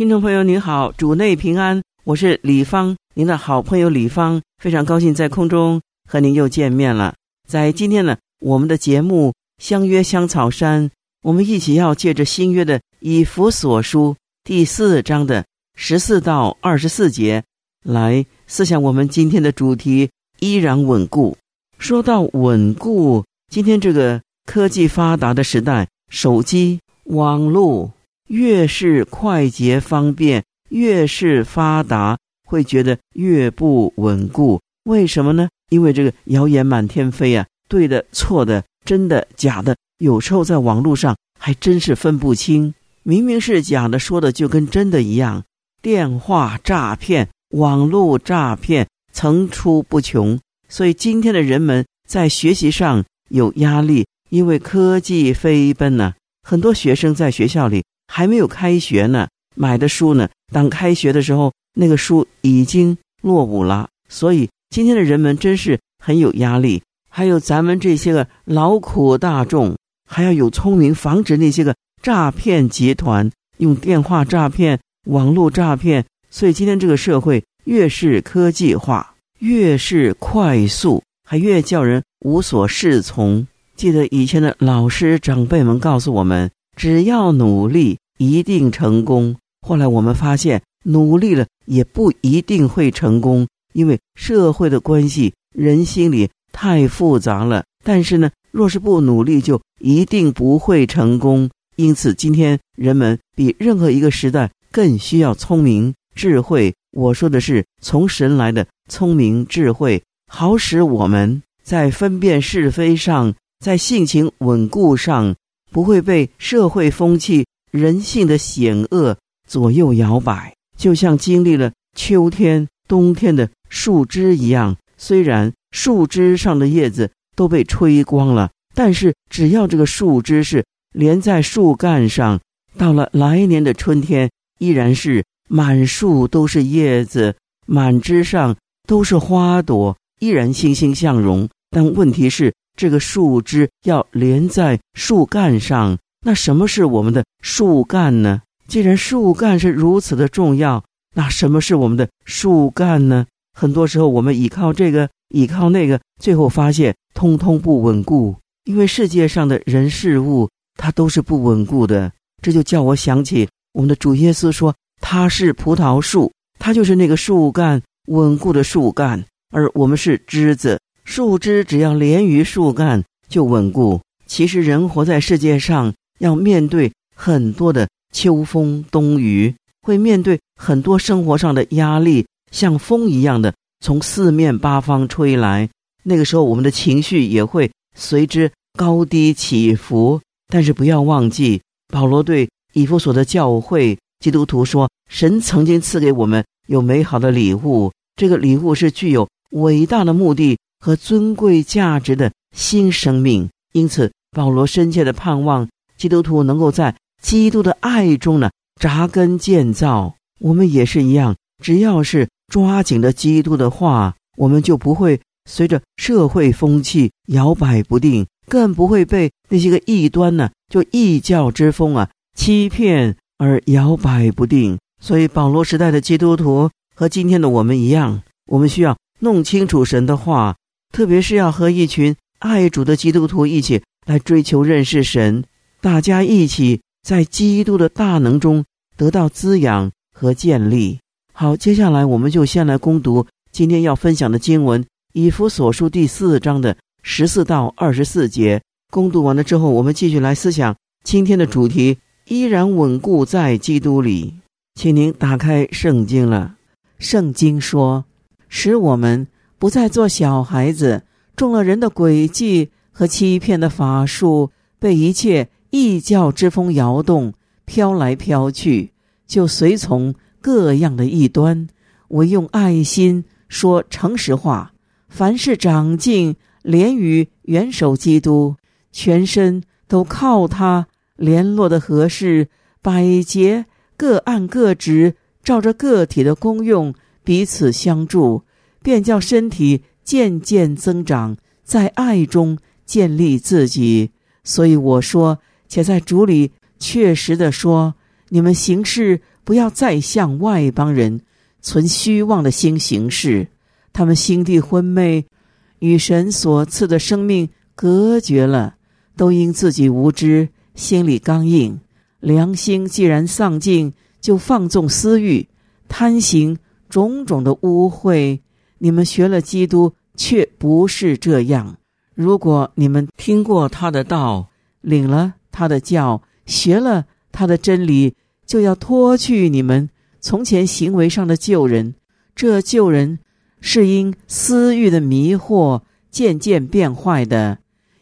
听众朋友您好，主内平安，我是李芳，您的好朋友李芳，非常高兴在空中和您又见面了。在今天呢，我们的节目相约香草山，我们一起要借着新约的以弗所书第四章的十四到二十四节来思想我们今天的主题，依然稳固。说到稳固，今天这个科技发达的时代，手机、网络越是快捷方便，越是发达，会觉得越不稳固。为什么呢？因为这个谣言满天飞啊，对的、错的、真的、假的，有时候在网络上还真是分不清。明明是假的，说的就跟真的一样。电话诈骗、网络诈骗层出不穷。所以今天的人们在学习上有压力，因为科技飞奔呢。很多学生在学校里还没有开学呢，买的书呢，当开学的时候，那个书已经落伍了。所以今天的人们真是很有压力。还有咱们这些个劳苦大众，还要有聪明，防止那些个诈骗集团用电话诈骗、网络诈骗。所以今天这个社会越是科技化。越是快速，还越叫人无所适从。记得以前的老师长辈们告诉我们，只要努力，一定成功。后来我们发现，努力了也不一定会成功，因为社会的关系、人心里太复杂了。但是呢，若是不努力，就一定不会成功。因此，今天人们比任何一个时代更需要聪明、智慧。我说的是从神来的。聪明智慧，好使我们在分辨是非上，在性情稳固上，不会被社会风气、人性的险恶左右摇摆。就像经历了秋天、冬天的树枝一样，虽然树枝上的叶子都被吹光了，但是只要这个树枝是连在树干上，到了来年的春天，依然是满树都是叶子，满枝上。都是花朵，依然欣欣向荣。但问题是，这个树枝要连在树干上。那什么是我们的树干呢？既然树干是如此的重要，那什么是我们的树干呢？很多时候，我们依靠这个，依靠那个，最后发现通通不稳固。因为世界上的人事物，它都是不稳固的。这就叫我想起我们的主耶稣说：“他是葡萄树，他就是那个树干。”稳固的树干，而我们是枝子。树枝只要连于树干就稳固。其实人活在世界上，要面对很多的秋风冬雨，会面对很多生活上的压力，像风一样的从四面八方吹来。那个时候，我们的情绪也会随之高低起伏。但是不要忘记，保罗对以弗所的教会基督徒说：“神曾经赐给我们有美好的礼物。”这个礼物是具有伟大的目的和尊贵价值的新生命，因此保罗深切的盼望基督徒能够在基督的爱中呢扎根建造。我们也是一样，只要是抓紧了基督的话，我们就不会随着社会风气摇摆不定，更不会被那些个异端呢就异教之风啊欺骗而摇摆不定。所以保罗时代的基督徒。和今天的我们一样，我们需要弄清楚神的话，特别是要和一群爱主的基督徒一起来追求认识神，大家一起在基督的大能中得到滋养和建立。好，接下来我们就先来攻读今天要分享的经文《以弗所书》第四章的十四到二十四节。攻读完了之后，我们继续来思想今天的主题：依然稳固在基督里。请您打开圣经了。圣经说：“使我们不再做小孩子，中了人的诡计和欺骗的法术，被一切异教之风摇动，飘来飘去，就随从各样的异端。唯用爱心说诚实话，凡是长进，连于元首基督，全身都靠他联络的合适，百节各按各职，照着个体的功用彼此相助，便叫身体渐渐增长，在爱中建立自己。所以我说，且在主里确实的说，你们行事不要再像外邦人。存虚妄的心行事，他们心地昏昧，与神所赐的生命隔绝了，都因自己无知，心里刚硬，良心既然丧尽，就放纵私欲，贪行种种的污秽。你们学了基督，却不是这样。如果你们听过他的道，领了他的教，学了他的真理，就要脱去你们。从前行为上的旧人，这旧人是因私欲的迷惑渐渐变坏的，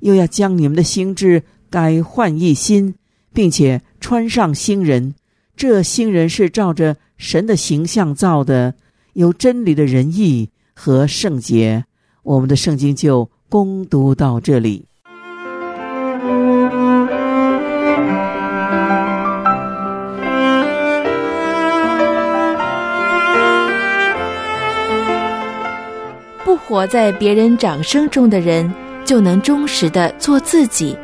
又要将你们的心智改换一新，并且穿上新人。这新人是照着神的形象造的，有真理的仁义和圣洁。我们的圣经就攻读到这里。活在别人掌声中的人，就能忠实的做自己。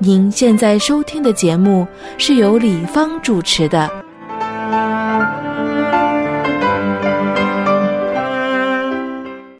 您现在收听的节目是由李芳主持的。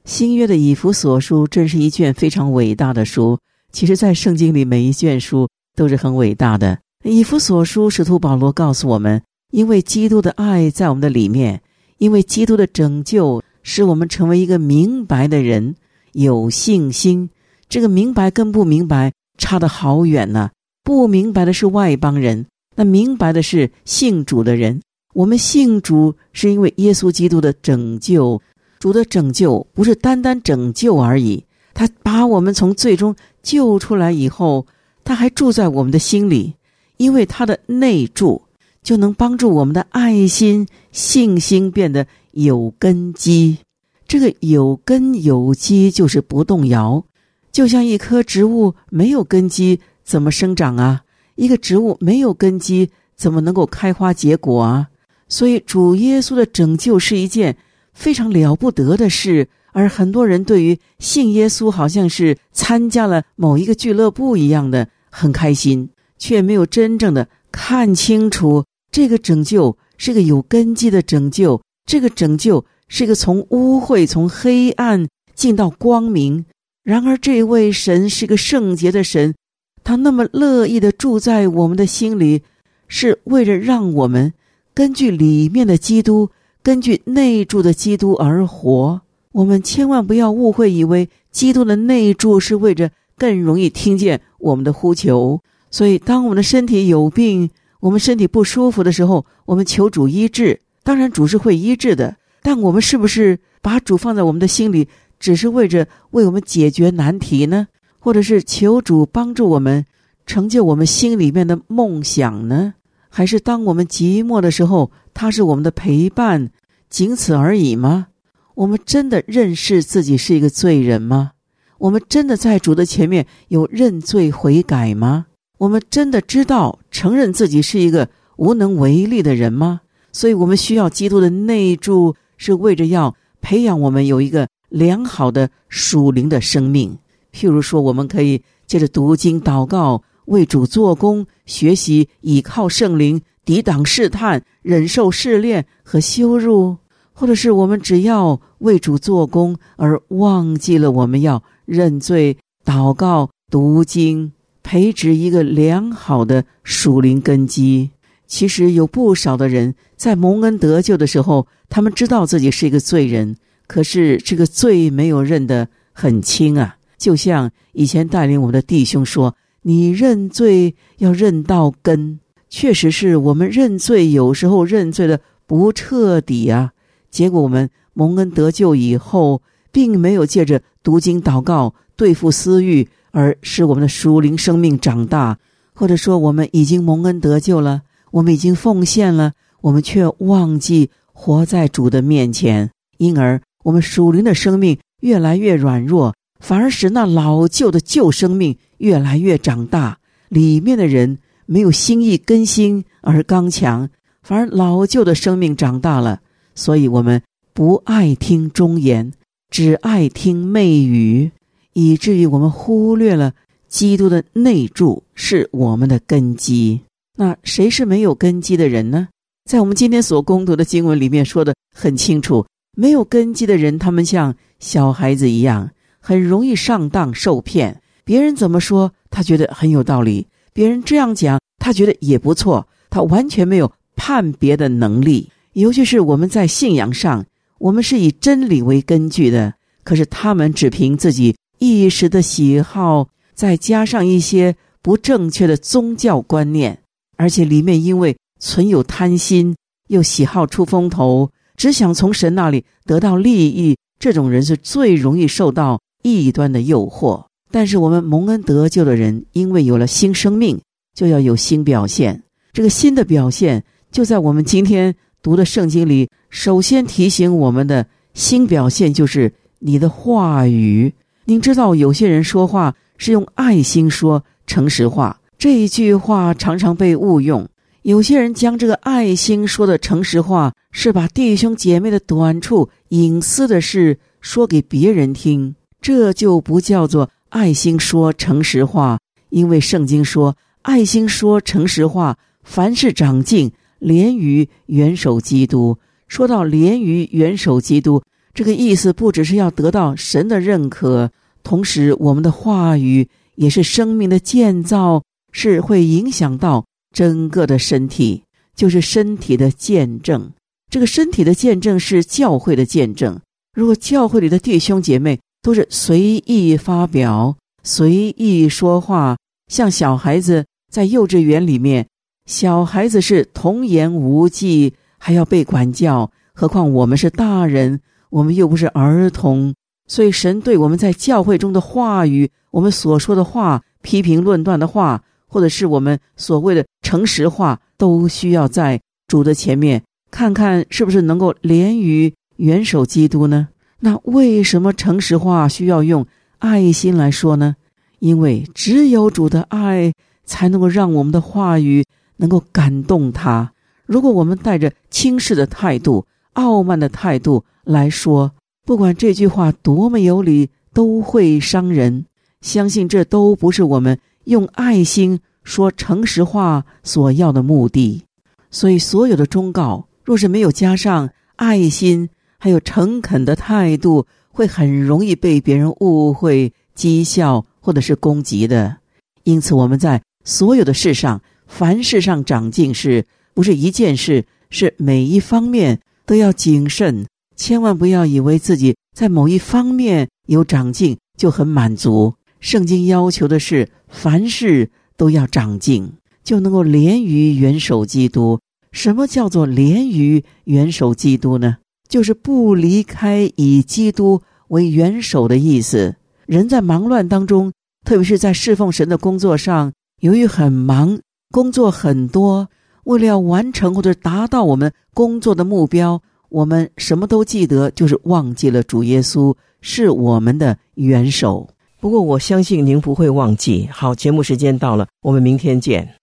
新约的以弗所书真是一卷非常伟大的书。其实，在圣经里，每一卷书都是很伟大的。以弗所书，使徒保罗告诉我们：因为基督的爱在我们的里面，因为基督的拯救。使我们成为一个明白的人，有信心。这个明白跟不明白差得好远呢。不明白的是外邦人，那明白的是信主的人。我们信主是因为耶稣基督的拯救。主的拯救不是单单拯救而已，他把我们从最终救出来以后，他还住在我们的心里，因为他的内住就能帮助我们的爱心、信心变得。有根基，这个有根有基就是不动摇，就像一棵植物没有根基怎么生长啊？一个植物没有根基怎么能够开花结果啊？所以主耶稣的拯救是一件非常了不得的事，而很多人对于信耶稣好像是参加了某一个俱乐部一样的很开心，却没有真正的看清楚这个拯救是个有根基的拯救。这个拯救是一个从污秽、从黑暗进到光明。然而，这位神是个圣洁的神，他那么乐意的住在我们的心里，是为了让我们根据里面的基督，根据内住的基督而活。我们千万不要误会，以为基督的内住是为着更容易听见我们的呼求。所以，当我们的身体有病，我们身体不舒服的时候，我们求主医治。当然，主是会医治的，但我们是不是把主放在我们的心里，只是为着为我们解决难题呢？或者是求主帮助我们成就我们心里面的梦想呢？还是当我们寂寞的时候，他是我们的陪伴，仅此而已吗？我们真的认识自己是一个罪人吗？我们真的在主的前面有认罪悔改吗？我们真的知道承认自己是一个无能为力的人吗？所以我们需要基督的内助，是为着要培养我们有一个良好的属灵的生命。譬如说，我们可以借着读经、祷告，为主做工，学习倚靠圣灵，抵挡试探，忍受试炼和羞辱；或者是我们只要为主做工，而忘记了我们要认罪、祷告、读经，培植一个良好的属灵根基。其实有不少的人在蒙恩得救的时候，他们知道自己是一个罪人，可是这个罪没有认得很清啊。就像以前带领我们的弟兄说：“你认罪要认到根。”确实是我们认罪，有时候认罪的不彻底啊。结果我们蒙恩得救以后，并没有借着读经祷告对付私欲，而使我们的属灵生命长大，或者说我们已经蒙恩得救了。我们已经奉献了，我们却忘记活在主的面前，因而我们属灵的生命越来越软弱，反而使那老旧的旧生命越来越长大。里面的人没有心意更新而刚强，反而老旧的生命长大了。所以，我们不爱听忠言，只爱听媚语，以至于我们忽略了基督的内住是我们的根基。那谁是没有根基的人呢？在我们今天所攻读的经文里面说的很清楚，没有根基的人，他们像小孩子一样，很容易上当受骗。别人怎么说，他觉得很有道理；别人这样讲，他觉得也不错。他完全没有判别的能力。尤其是我们在信仰上，我们是以真理为根据的，可是他们只凭自己一时的喜好，再加上一些不正确的宗教观念。而且里面因为存有贪心，又喜好出风头，只想从神那里得到利益，这种人是最容易受到异端的诱惑。但是我们蒙恩得救的人，因为有了新生命，就要有新表现。这个新的表现，就在我们今天读的圣经里，首先提醒我们的新表现就是你的话语。您知道，有些人说话是用爱心说，诚实话。这一句话常常被误用，有些人将这个爱心说的诚实话，是把弟兄姐妹的短处、隐私的事说给别人听，这就不叫做爱心说诚实话。因为圣经说，爱心说诚实话，凡事长进，连于元首基督。说到连于元首基督，这个意思不只是要得到神的认可，同时我们的话语也是生命的建造。是会影响到整个的身体，就是身体的见证。这个身体的见证是教会的见证。如果教会里的弟兄姐妹都是随意发表、随意说话，像小孩子在幼稚园里面，小孩子是童言无忌，还要被管教，何况我们是大人，我们又不是儿童。所以神对我们在教会中的话语，我们所说的话、批评论断的话。或者是我们所谓的诚实话，都需要在主的前面看看是不是能够连于元首基督呢？那为什么诚实话需要用爱心来说呢？因为只有主的爱才能够让我们的话语能够感动他。如果我们带着轻视的态度、傲慢的态度来说，不管这句话多么有理，都会伤人。相信这都不是我们。用爱心说诚实话所要的目的，所以所有的忠告若是没有加上爱心，还有诚恳的态度，会很容易被别人误会、讥笑或者是攻击的。因此，我们在所有的事上，凡事上长进，是不是一件事？是每一方面都要谨慎，千万不要以为自己在某一方面有长进就很满足。圣经要求的是，凡事都要长进，就能够连于元首基督。什么叫做连于元首基督呢？就是不离开以基督为元首的意思。人在忙乱当中，特别是在侍奉神的工作上，由于很忙，工作很多，为了要完成或者达到我们工作的目标，我们什么都记得，就是忘记了主耶稣是我们的元首。不过我相信您不会忘记。好，节目时间到了，我们明天见。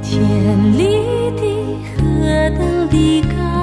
天里的何等的高。